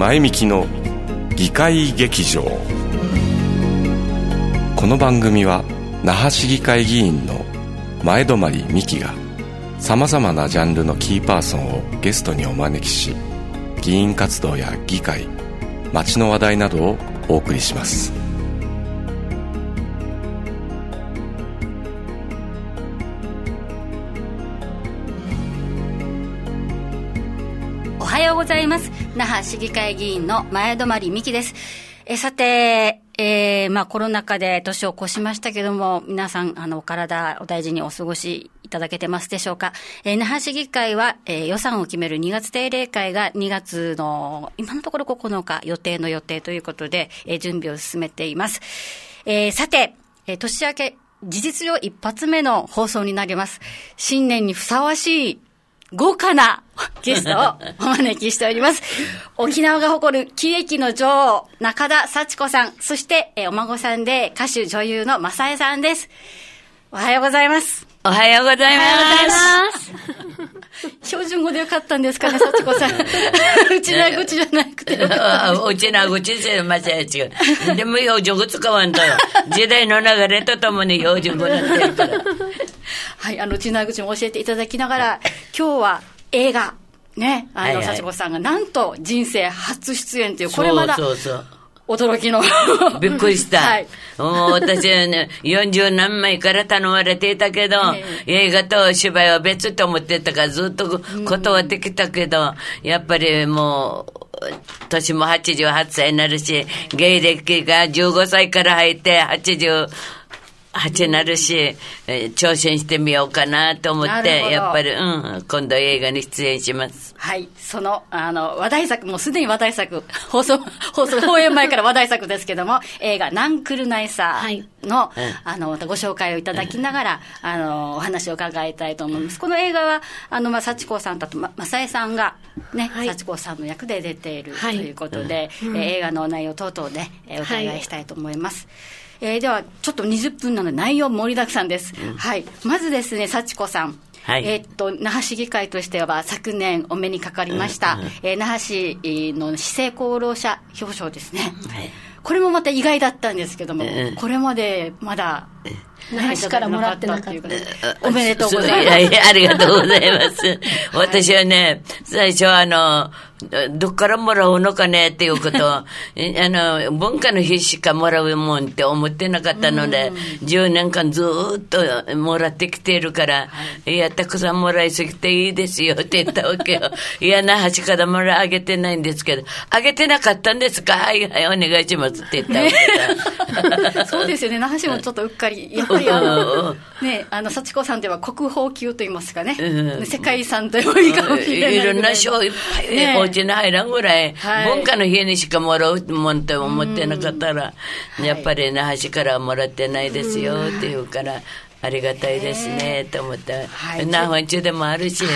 前向きの議会劇場。この番組は那覇市議会議員の前泊美樹がさまざまなジャンルのキーパーソンをゲストにお招きし議員活動や議会街の話題などをお送りします。おはようございます。那覇市議会議員の前泊美樹ですえさてえー、まあコロナ禍で年を越しましたけども、皆さん、あの、お体お大事にお過ごしいただけてますでしょうか？えー、那覇市議会は、えー、予算を決める2月定例会が2月の、今のところ9日予定の予定ということで、えー、準備を進めています。えー、さて、えー、年明け、事実上一発目の放送になります。新年にふさわしい豪華なゲストを お招きしております。沖縄が誇る喜劇の女王、中田幸子さん、そして、えお孫さんで歌手女優の正江さんです。おはようございます。おはようございます。標準語でよかったんですかね、幸子さん。うちな口じゃなくて。うちな口で間違え違う。でも標準語使わんとよ。時代の流れとともに標準語になってるから。はい、あの、内縄口も教えていただきながら、今日は映画、ね、あの、幸子さんがなんと人生初出演という、これまだ。そうそうそう驚きの。びっくりした。はい。もう私はね、40何枚から頼まれていたけど、えー、映画と芝居は別と思ってたからずっと断ってきたけど、やっぱりもう、年も88歳になるし、芸歴が15歳から入って80、8になるし、挑戦してみようかなと思って、やっぱり、うん、今度映画に出演します。はい。その、あの、話題作、もうすでに話題作、放送、放送、放映前から話題作ですけども、映画、ナンクルナイサーの、はい、あの、ご紹介をいただきながら、あの、お話を伺いたいと思います。この映画は、あの、まあ、幸子さんと、ま、正江さんが、ね、はい、幸子さんの役で出ているということで、はい、え映画の内容等々で、えお伺いしたいと思います。はいえー、では、ちょっと20分なので内容盛りだくさんです。うん、はい。まずですね、幸子さん。はい、えっと、那覇市議会としては昨年お目にかかりました、うんうん、えー、那覇市の市政功労者表彰ですね。はい、これもまた意外だったんですけども、うん、これまでまだ、那覇市からもらってなかった。おめでとうございます。いやありがとうございます。私はね、最初あの、どっからもらうのかねっていうことを、あの、文化の日しかもらうもんって思ってなかったので、10年間ずっともらってきているから、いや、たくさんもらいすぎていいですよって言ったわけよ。いや、那覇市からもらあげてないんですけど、あげてなかったんですか？はいはい、お願いしますって言ったわけそうですよね、那覇市もちょっとうっかり、やっぱりあの、ね、あの、幸子さんでは国宝級と言いますかね、世界遺産といういいかもしれない。いろんな賞いっぱい、ねちに入らんぐらい、はい、文化の日にしかもらうもんって思ってなかったら、やっぱり那覇市からもらってないですよって言うから、ありがたいですね、と思った。はい、那覇中でもあるし、ね、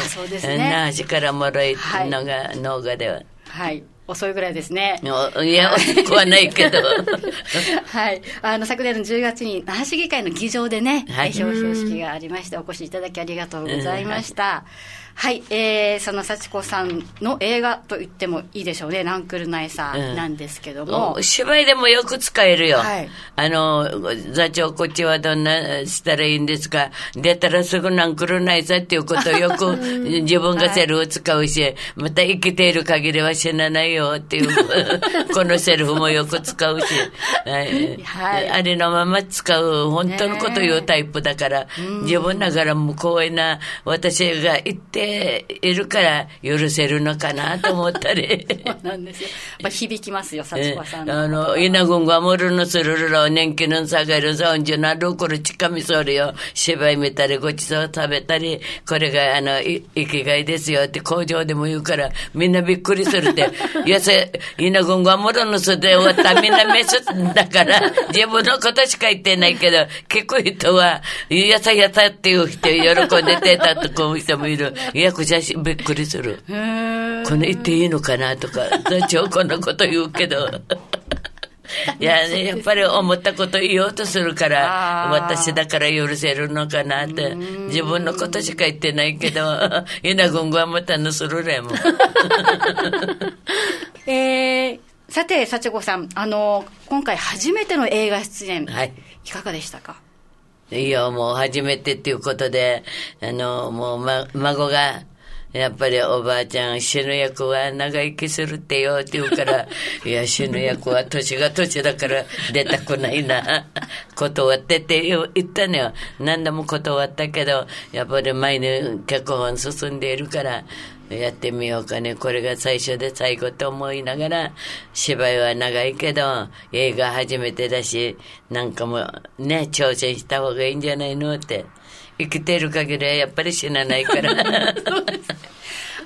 那覇市からもらえるのが、農家では。はい遅いぐらいですね。いや、遅くはないけど。はい。あの、昨年の10月に、那覇市議会の議場でね、はい、表彰式がありまして、お越しいただきありがとうございました。うんはい、えー、その幸子さんの映画と言ってもいいでしょうね、ナンクルナイサーなんですけども。うん、芝居でもよく使えるよ。はい、あの、座長、こっちはどんなしたらいいんですか出たらすぐナンクルナイサーっていうことをよく 自分がセルフ使うし、はい、また生きている限りは死なないよっていう、このセルフもよく使うし、はい、はい、あれのまま使う、本当のこと言うタイプだから、自分ながらも光栄な私が言って、ているから許せるのかなと思ったり。そうなんですよ。まあ、響きますよ、幸子さん。あの、稲軍がもるのするるろ、年季の下がるさんじゅなるこれ近みそるよ。芝居見たり、ごちそう食べたり、これが、あの、生きがいですよって工場でも言うから、みんなびっくりするって。やせ、稲軍がもるのすで終わったみんなメスだから、自分のことしか言ってないけど、結構人は、やさやさっていう人喜んでてたとこう人もいる。いや、こちらびっくりする。この言っていいのかなとか、座長こんなこと言うけど。いや、ね、やっぱり思ったこと言おうとするから、私だから許せるのかなって。自分のことしか言ってないけど、稲君はまたのするれも。えー、さて、幸子さん、あの、今回初めての映画出演、はい。いかがでしたか？いや、もう初めてっていうことで、あの、もう、ま、孫が、やっぱりおばあちゃん死ぬ役は長生きするってよって言うから、いや死ぬ役は年が年だから出たくないな。断ってって言ったのよ。何度も断ったけど、やっぱり前に脚本進んでいるから、やってみようかね。これが最初で最後と思いながら、芝居は長いけど、映画初めてだし、なんかもね、挑戦した方がいいんじゃないのって。生きてる限りはやっぱり死なないから。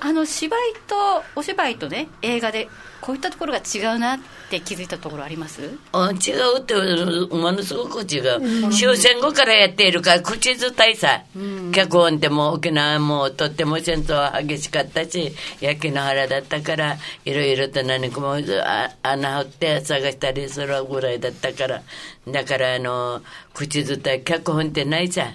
あの芝居とお芝居とね映画でこういったところが違うなって気づいたところあります？あ違うって、ものすごく違う。終戦後からやっているから、口伝えさ。脚本ってもう沖縄もとっても戦争は激しかったし、焼きの原だったから、いろいろと何かもあ穴掘って探したりするぐらいだったから。だから、あの、口伝え、脚本ってないさ。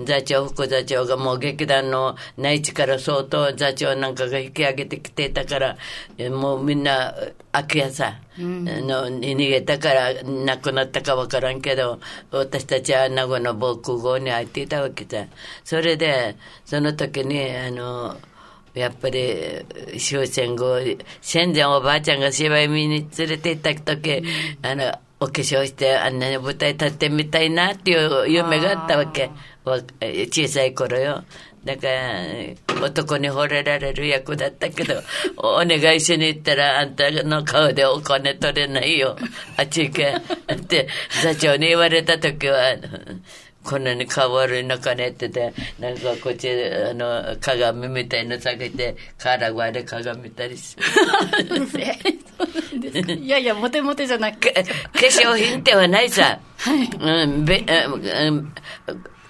座長、副座長がもう劇団の内地から相当座長なんかが引き上げてきてたから、えもうみんな、空き家さ。あの逃げたから亡くなったか分からんけど私たちは名護の防空壕に入っていたわけさそれでその時にあのやっぱり終戦後戦前おばあちゃんが芝居見に連れて行った時、あのお化粧してあんなに舞台立ってみたいなっていう夢があったわけわ小さい頃よだから、男に惚れられる役だったけど、お願いしに行ったら、あんたの顔でお金取れないよ。あっち行け。って、座長に言われた時は、こんなに顔悪いのかねってて、なんかこっち、あの、鏡みたいの下げて、カラグアで鏡見たりし。て。いやいやモテモテじゃなくか化粧品ってはないさ。うん、べ、うん、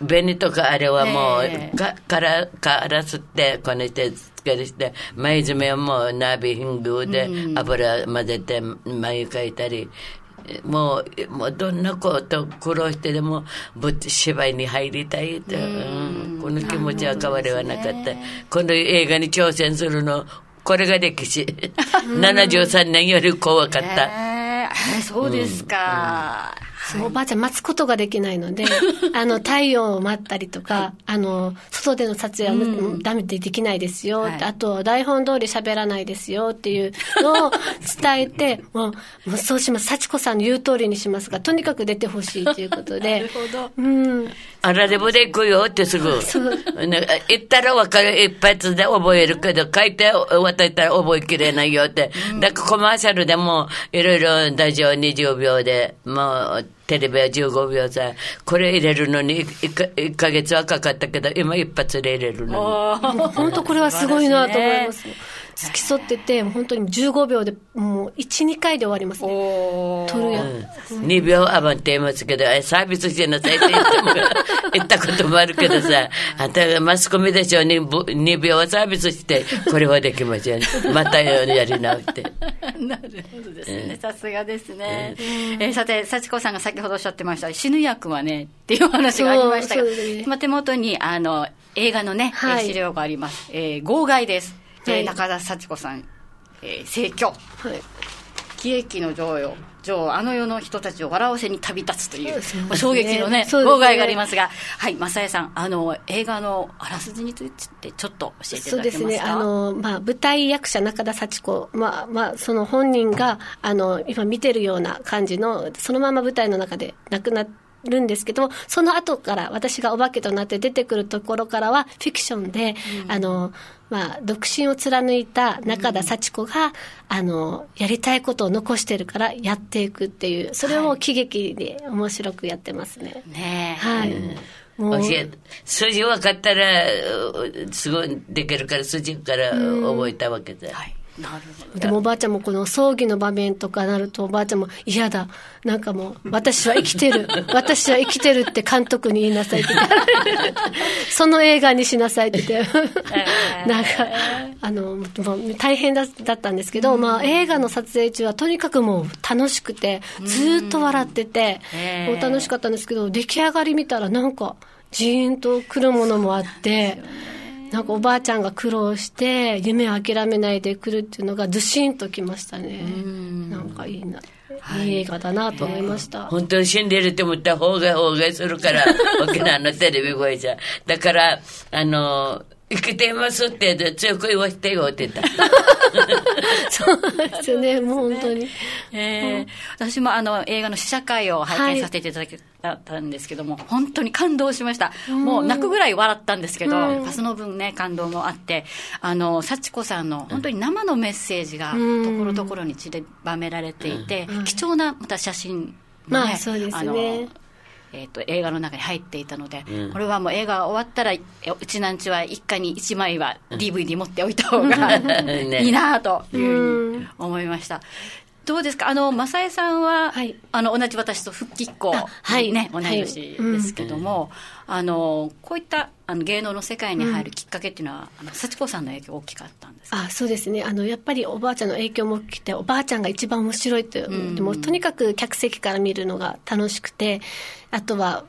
紅とかあれはもう、ええ。か、から、からすって、こねて、つけるして、前爪はもう、ナビヒングで油混ぜて、眉描いたり、もう、もうどんなこと苦労してでも、ぶ芝居に入りたいって、うん、この気持ちは変わりはなかった。この映画に挑戦するの、これが歴史。73年より怖かった。え。ー、そうですか、そうおばあちゃん待つことができないので、あの、太陽を待ったりとか、あの、外での撮影はむ、ダメでできないですよ、はいあと、台本通り喋らないですよっていうのを伝えて、もう、もうそうします。幸子さんの言う通りにしますが、とにかく出てほしいということで。なるほど。うん。あられぼで行くよってすぐ。ね言ったらわかる、一発で覚えるけど、書いて渡ったら覚えきれないよって。だからコマーシャルでも、いろいろラジオ20秒で、もう、テレビは15秒さ、これ入れるのに 1, か1ヶ月はかかったけど、今一発で入れるのに。本当これはすごいなと思います。付き添ってて、本当に15秒で、もう1、2回で終わりますね。おー撮るや2秒余って言いますけど、あサービスしてなさいって言っても 言ったこともあるけどさ、あんたがマスコミでしょ、2, 秒はサービスして、これはできません。またやり直って。なるほどですね。さすがですね。えーさて、幸子さんが先ほどおっしゃってました、死ぬ役はね、っていうお話がありましたが、ね今手元に、あの、映画のね、はいえー資料があります。えー、号外です。えーはい中田幸子さん、えー、逝去。はい。喜劇の女王、女王、あの世の人たちを笑わせに旅立つという、ねまあ衝撃のね、そうですね号外がありますが、はい、正江さん、あの、映画のあらすじについてちょっと教えていただけますか？そうですね。あの、まあ、舞台役者中田幸子、まあ、まあ、その本人が、あの、今見てるような感じの、そのまま舞台の中で亡くなるんですけど、その後から私がお化けとなって出てくるところからはフィクションで、あの、まあ、独身を貫いた中田幸子が、あの、やりたいことを残してるからやっていくっていう、それを喜劇で面白くやってますね。ねえはい。もう教え数字分かったら、うすごいできるから、数字から覚えたわけで。はい。でもおばあちゃんもこの葬儀の場面とかなるとおばあちゃんも嫌だ。なんかもう、私は生きてる。私は生きてるって監督に言いなさいって。その映画にしなさいって言って。なんか、あの、大変だだったんですけど、まあ映画の撮影中はとにかくもう楽しくて、ずーっと笑ってて、う楽しかったんですけど、出来上がり見たらなんか、ジーンとくるものもあって、なんかおばあちゃんが苦労して、夢を諦めないで来るっていうのがずしんときましたね。なんかいいな、いい映画だなと思いました。本当に死んでるって思ったら法外法外するから、沖縄のテレビ声じゃ。だから、あの、生きていますって強く言わせてよって言った。そうですよね、もう本当に。えー私もあの映画の試写会を拝見させていただいたんですけども、本当に感動しました。もう泣くぐらい笑ったんですけど、やっぱその分ね、感動もあって、あの、幸子さんの本当に生のメッセージがところどころに散りばめられていて、貴重なまた写真まあそうですね。あのえー、と映画の中に入っていたので、これはもう映画が終わったら、えうちなんちは一家に1枚は DVD 持っておいた方がね。いいなというふうに思いました。どうですか？あの、正江さんは、はい。あの、同じ私と復帰っ子、はい。ね、同いはい。年ですけども、あの、こういったあの芸能の世界に入るきっかけっていうのは、あの幸子さんの影響大きかったんですか？あそうですね。あのやっぱりおばあちゃんの影響も大きくておばあちゃんが一番面白いと、でもとにかく客席から見るのが楽しくてあとは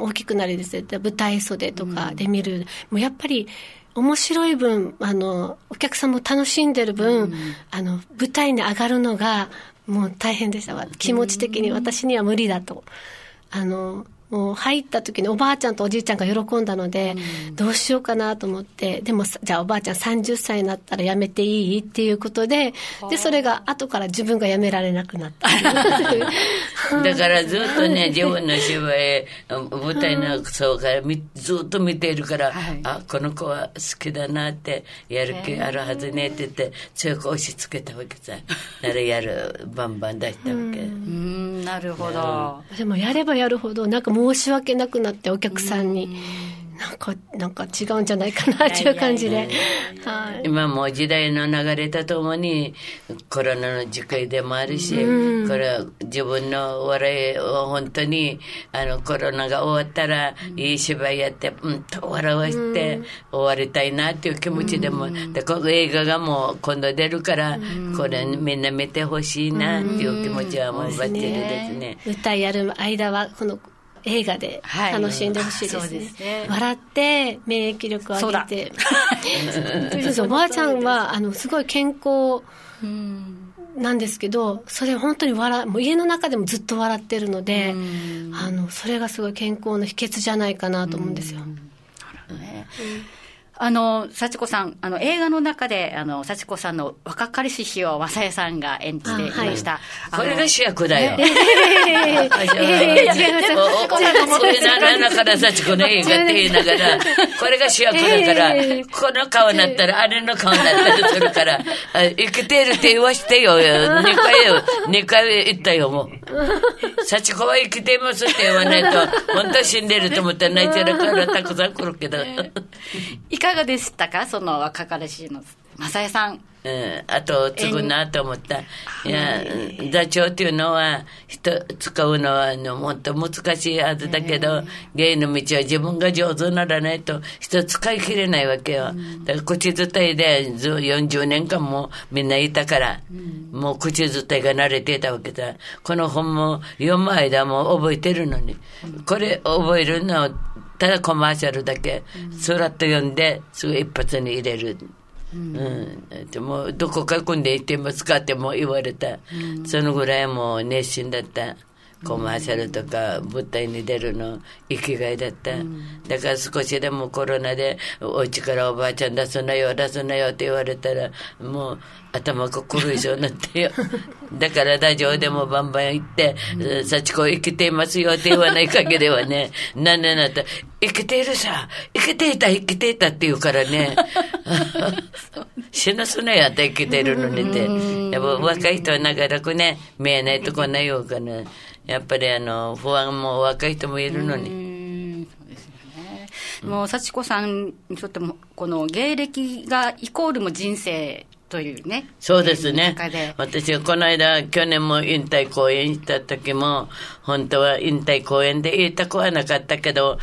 大きくなりですね舞台袖とかで見る、もうやっぱり面白い分あのお客さんも楽しんでる分、あの舞台に上がるのがもう大変でした。わ気持ち的に私には無理だと。あのもう入った時におばあちゃんとおじいちゃんが喜んだので、どうしようかなと思って、でもさじゃあおばあちゃん30歳になったら辞めていいっていうことで、で、それが後から自分が辞められなくなった。だからずっとね、自分の芝居、舞台のそうからみずっと見ているから、はいあ、この子は好きだなって、やる気あるはずねって言って、強く押し付けたわけさ。だからやる、バンバン出したわけ。うーん、なるほど。でもやればやるほど、なんか申し訳なくなってお客さんに、なんか、なんか違うんじゃないかなっていう感じで。はい。今もう時代の流れとともにコロナの時期でもあるし、これは自分の笑いを本当にあのコロナが終わったらいい芝居やってうんと笑わして終わりたいなっていう気持ちでも、でこの映画がもう今度出るから、これみんな見てほしいなっていう気持ちはもうバッチリですね。舞台やる間は、この映画ではい。楽しんでほしいでそうすね。ですね。笑って、免疫力を上げて。そうです おばあちゃんは、あの、すごい健康なんですけど、それ本当に笑、もう家の中でもずっと笑ってるので、あの、それがすごい健康の秘訣じゃないかなと思うんですよ。ねあの、幸子さん、あの、映画の中で、あの、幸子さんの若かりし日を正江さんが演じていました。これが主役だよ。えー、違います。おおこれな、な、からさちこの映画って言いながら、これが主役だから、ええこの顔になったら、あれの顔になったりするから、あ生きてるって言わしてよ。2回よ、2回言ったよ、もう。幸子は生きていますって言わないと、本当は死んでると思ったら泣いてるからたくさん来るけど。いかがでしたか？その若かりしの正江さん。うん、あと継ぐなと思った。いや、座長っていうのは、人、使うのは、あの、もっと難しいはずだけど、芸の道は自分が上手にならないと、人使い切れないわけよ。だから口伝いでず40年間もみんないたから、もう口伝いが慣れていたわけだ。この本も読む間も覚えてるのに、これ覚えるのただコマーシャルだけ、スラッと読んで、すぐ一発に入れる。うん、でもどこか組んで行ってますかっても言われた、そのぐらいもう熱心だったコマーシャルとか舞台に出るの生きがいだった、だから少しでもコロナでお家からおばあちゃん出すなよ出すなよって言われたらもう頭が狂いそうになってよ。だからラジオでもバンバン言って「幸子生きていますよ」って言わない限りはね何年 なったら「生きているさ生きていた生きていた」って言うからね。死なすなやって生きてるのにって。やっぱ若い人はなかなかね、見えないとこないようかな。やっぱりあの、不安も若い人もいるのうに。んそうですよね。もう幸子さんにとっても、この芸歴がイコールも人生というね。そうですね。私はこの間、去年も引退公演した時も、本当は引退公演で言いたくはなかったけど、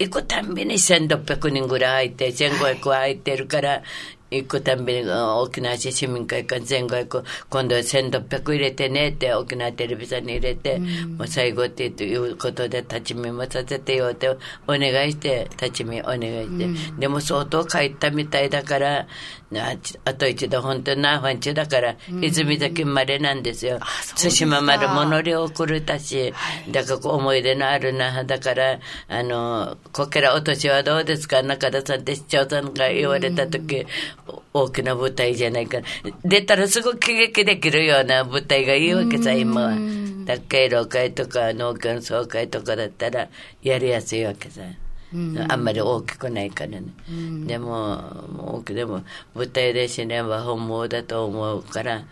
行くたんびに1600人ぐらい入って、1500は入ってるから、行くたんびに沖縄市市民会館1500今度は1600入れてねって沖縄テレビさんに入れて、もう最後っていうことで立ち見もさせてよってお願いして立ち見お願いして、でも相当帰ったみたいだからああと一度本当に那覇んちだから、泉崎生まれなんですよ。対馬丸も乗り遅れたし、だから思い出のある那覇だからあのこけら落としはどうですか？中田さんって市長さんが言われた時、大きな舞台じゃないから出たらすぐ喜劇できるような舞台がいいわけさ今は。学会老会とか農協の総会とかだったらやりやすいわけさ。あんまり大きくないからね、でももうでも舞台で死ねば本望だと思うから、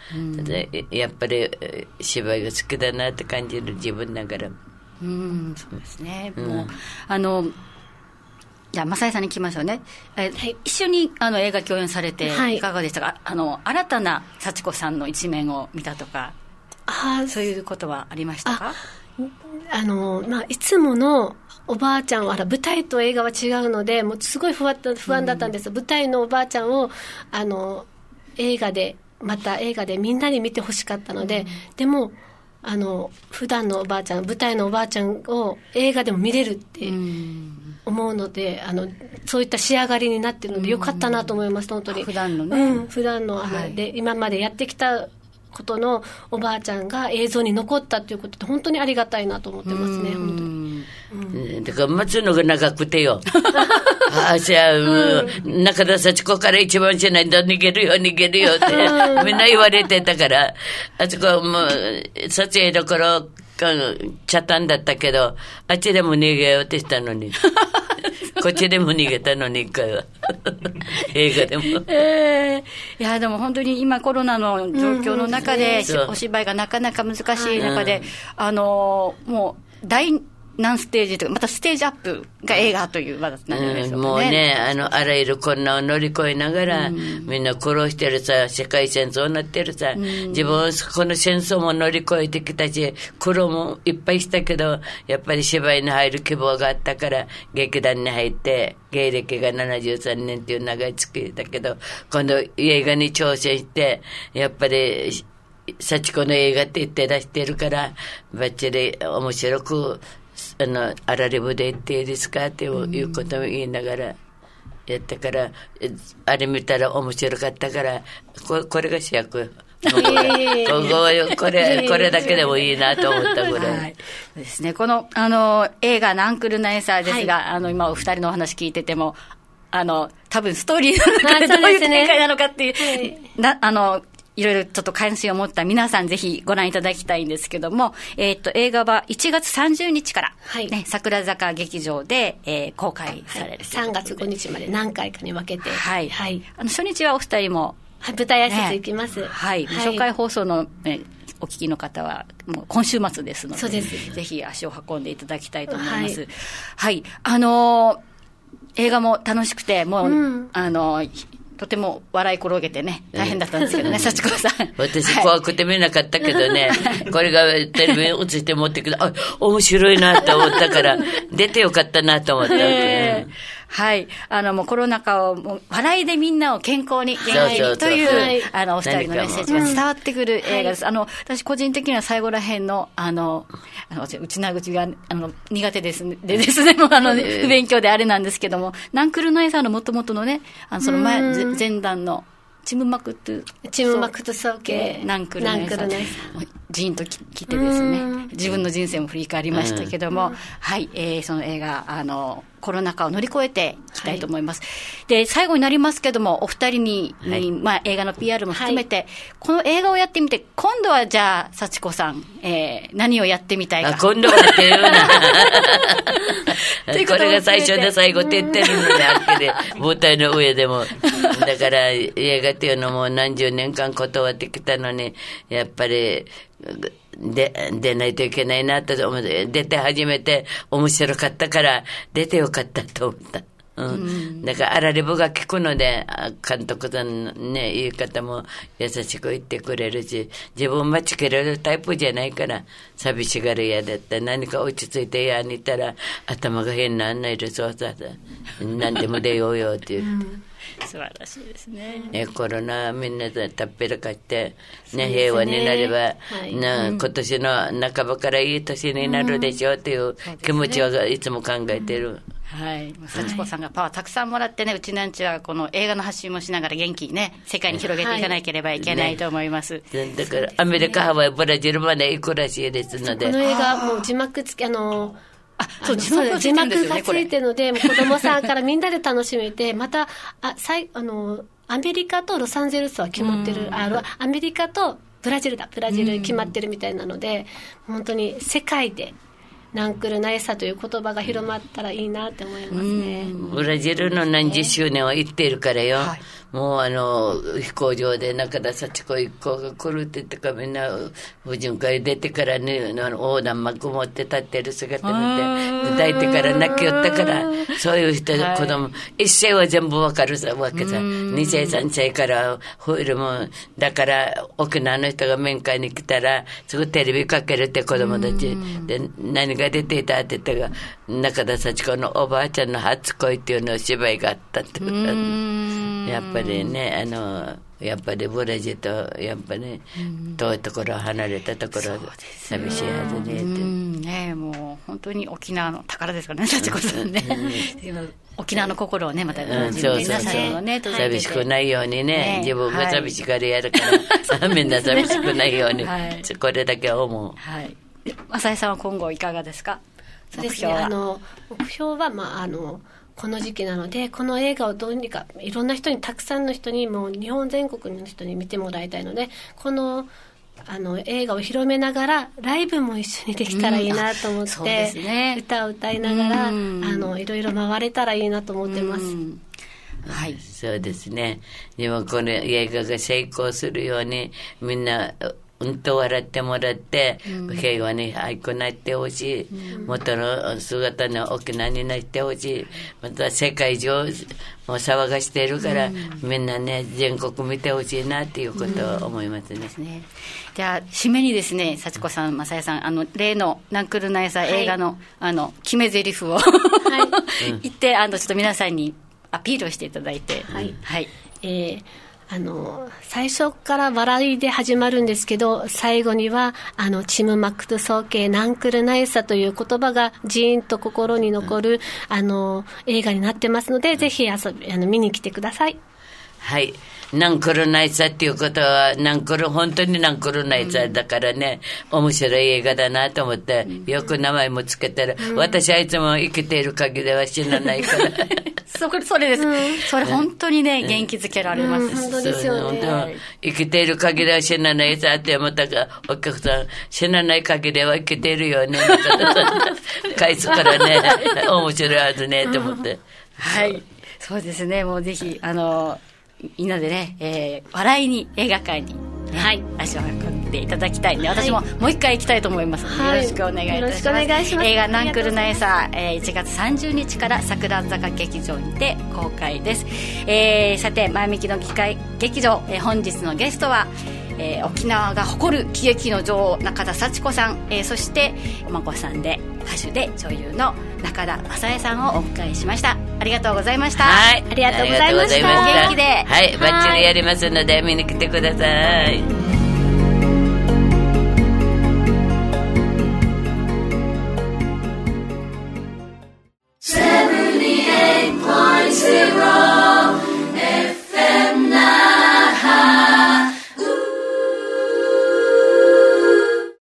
やっぱり芝居が好きだなって感じる自分ながら。うん。そうですね、もうあのじゃあ、正井さんに聞きましょうね。え一緒にあの映画共演されて、はい。いかがでしたか、あの、新たな幸子さんの一面を見たとか、あそういうことはありましたか？あの、まあ、いつものおばあちゃんは、舞台と映画は違うので、もうすごい不安だ不安だったんです、舞台のおばあちゃんをあの映画で、また映画でみんなに見てほしかったので、でも、あの普段のおばあちゃん、舞台のおばあちゃんを映画でも見れるって思うので、あのそういった仕上がりになってるので、よかったなと思います、本当に。普段のね。うん、普段のはい。で今までやってきたことのおばあちゃんが映像に残ったということって本当にありがたいなと思ってますね、本当に。うん。だから待つのが長くてよ。ああ、じゃあ、うん。中田幸子から一番しないと逃げるよ、逃げるよって、みんな言われてたから、あそこもう、撮影どころ、茶炭だったけど、あっちでも逃げようってしたのに。こっちでも逃げたのに、一回は。映画でも。えーいやでも本当に今、コロナの状況の中で、そうお芝居がなかなか難しい中で、あのーもう大何ステージとか、またステージアップが映画という技なんでしょうん、うかね。もうね、あの、あらゆる困難を乗り越えながら、みんな苦労してるさ、世界戦争になってるさ、自分はこの戦争も乗り越えてきたし、苦労もいっぱいしたけど、やっぱり芝居に入る希望があったから、劇団に入って、芸歴が73年っていう長い月だけど、今度映画に挑戦して、やっぱり、幸子の映画って言って出してるから、ばっちり面白く、あの、あられ部で言っていいですかっていうことを言いながら、やったから、えあれ見たら面白かったから、ここれが主役。ここここれ、これだけでもいいなと思ったぐらい。はい、ですね。この、あの、映画、ナンクルナエサーですが、あの、今お二人のお話聞いてても、あの、多分ストーリーの中でどうういう展開なのかっていう、はいな、あの、いろいろちょっと関心を持った皆さんぜひご覧いただきたいんですけども、えっ、と、映画は1月30日から、はいね、桜坂劇場で、えー公開される、3月5日まで何回かに分けて、はい。はいあの、初日はお二人も、はい舞台挨拶行きます。はい。初回放送の、えお聞きの方は、もう今週末ですので、ですぜひ足を運んでいただきたいと思います。ははいい。あのー映画も楽しくて、もう、うんあのーとても笑い転げてね、大変だったんですけどね、幸子さん。私はい怖くて見なかったけどね、これがテレビに映して持ってくる、あ、面白いなと思ったから、出てよかったなと思ったわけ。ええはい。あの、もうコロナ禍を、もう笑いでみんなを健康に、元気にという、はい。あの、お二人のメッセージが伝わってくる映画です。あの、私個人的には最後ら辺の、あの、あの、内な口が、あの、苦手です。ね。でですね、もうあの、不勉強であれなんですけども、ナンクルナイさんの元々のね、あの、その前、ぜ前段の、チムマクトゥ、チームマクト総計。ナンクルナンクルナイさジーンとき来てですねうん。自分の人生も振り返りましたけども、はい、えーその映画あのコロナ禍を乗り越えていきたいと思います、で最後になりますけどもお二人に、はい。まあ、映画の PR も含めて、この映画をやってみて今度はじゃあ幸子さん、えー何をやってみたいあ、か今度はって いうな。これが最初で最後って言ってるので、あっけで、舞台の上でも。だから、映画っていうのも何十年間断ってきたのに、やっぱり、で、出ないといけないなと思って、出て初めて面白かったから、出てよかったと思った。うん。だから、あられぶが聞くので、監督さんのね、言い方も優しく言ってくれるし、自分待ちきれるタイプじゃないから、寂しがる嫌だった。何か落ち着いて嫌にいたら、頭が変な案内でそうさ、何でも出ようよっていう。素晴らしいですね。ね、コロナみんなでたっぺらかして、ね、平和になれば、はいな今年の半ばからいい年になるでしょうっていう気持ちはいつも考えてる。はい。幸子さんがパワーたくさんもらってね、うちなんちはこの映画の発信もしながら元気にね、世界に広げていかなければいけないと思います。だから、アメリカ、ハワイ、ブラジルまで行くらしいですのでこ。の映画、もう字幕付き、あの、あ、そう、字幕がついてるので、子供さんからみんなで楽しめて、また、あ、さい、あの、アメリカとロサンゼルスは決まってる、あの、アメリカとブラジルだ、ブラジル決まってるみたいなので、本当に世界で、ナンクルナイサという言葉が広まったらいいなって思いますね。ブラジルの何十周年を言っているからよ。はいもうあの、飛行場で中田幸子一行が来るって言ってからみんな、婦人会出てからね、あの横断幕持って立ってる姿見て、抱いてから泣きよったから、そういう人、はい子供、一世は全部わかるさ、わけさ。二世三世からホイールも、だから沖縄の人が面会に来たら、すぐテレビかけるって子供たち。で、何が出ていたって言ったら、中田幸子のおばあちゃんの初恋っていうの芝居があったって。やっぱりね、あの、やっぱりブラジルと、やっぱり、遠いところ、離れたところ、寂しいはずねって。うん、ねもう本当に沖縄の宝ですからね、幸子さんね。沖縄の心をね、また、うん、そうそう皆さんのね、寂しくないようにねね、自分が寂しがりやるから、みんな寂しくないようにはい、これだけは思う。はい。浅井さんは今後いかがですか？そうですね。目標は。あの、目標は、まあ、あの、この時期なので、この映画をどうにか、いろんな人に、たくさんの人に、もう日本全国の人に見てもらいたいので、この、あの、映画を広めながら、ライブも一緒にできたらいいなと思っうんあそうでて、すね歌を歌いながら、あうんの、いろいろ回れたらいいなと思ってます。うんはい。そうですね。でもこの映画が成功するように、みんな、うん。と笑ってもらって、平和に早くなってほしい。元の姿の沖縄になってほしい。また世界中、もう騒がしてるから、みん。なね、全国見てほしいなっていうことを思いますね。ね、じゃあ締めにですね幸子さん雅也さんあの例のナンクルナイサ映画の,、あの決め台詞を、言ってあのちょっと皆さんにアピールをしていただいて。はい。はい、えーあの、最初から笑いで始まるんですけど、最後には、あの、チム・マクトゥ総計ナンクルナイサという言葉がジーンと心に残る、あの、映画になってますので、ぜひ遊び、あの、見に来てください。はい。ナンクルナイサっていうことは、ナンクル、本当にナンクルナイサだからね、面白い映画だなと思って、よく名前もつけてる。私はいつも生きている限りは死なないから。そこそれです、それ本当にね元気づけられます、うん。本当ですよね。生きている限りは死なないさって思ったが、お客さん、死なない限りは生きているよね。返すからね、面白いはずね、と思って。はい。そうですね。もうぜひあのみんなでね、えー笑いに映画館に、ね。はい足を運んでいただきたいんで、私ももう一回行きたいと思いますので、はい。よろしくお願いいたします。します。映画ナンクルナエサー、えー1月30日から桜坂劇場にて公開です。えーさて、前向きの議会劇場、えー本日のゲストは、えー沖縄が誇る喜劇の女王中田幸子さん、えーそしてお孫さんで歌手で女優の中田雅恵さんをお迎えしましたありがとうございました。はい。ありがとうございました。元気で。はい、バッチリやりますので見に来てください。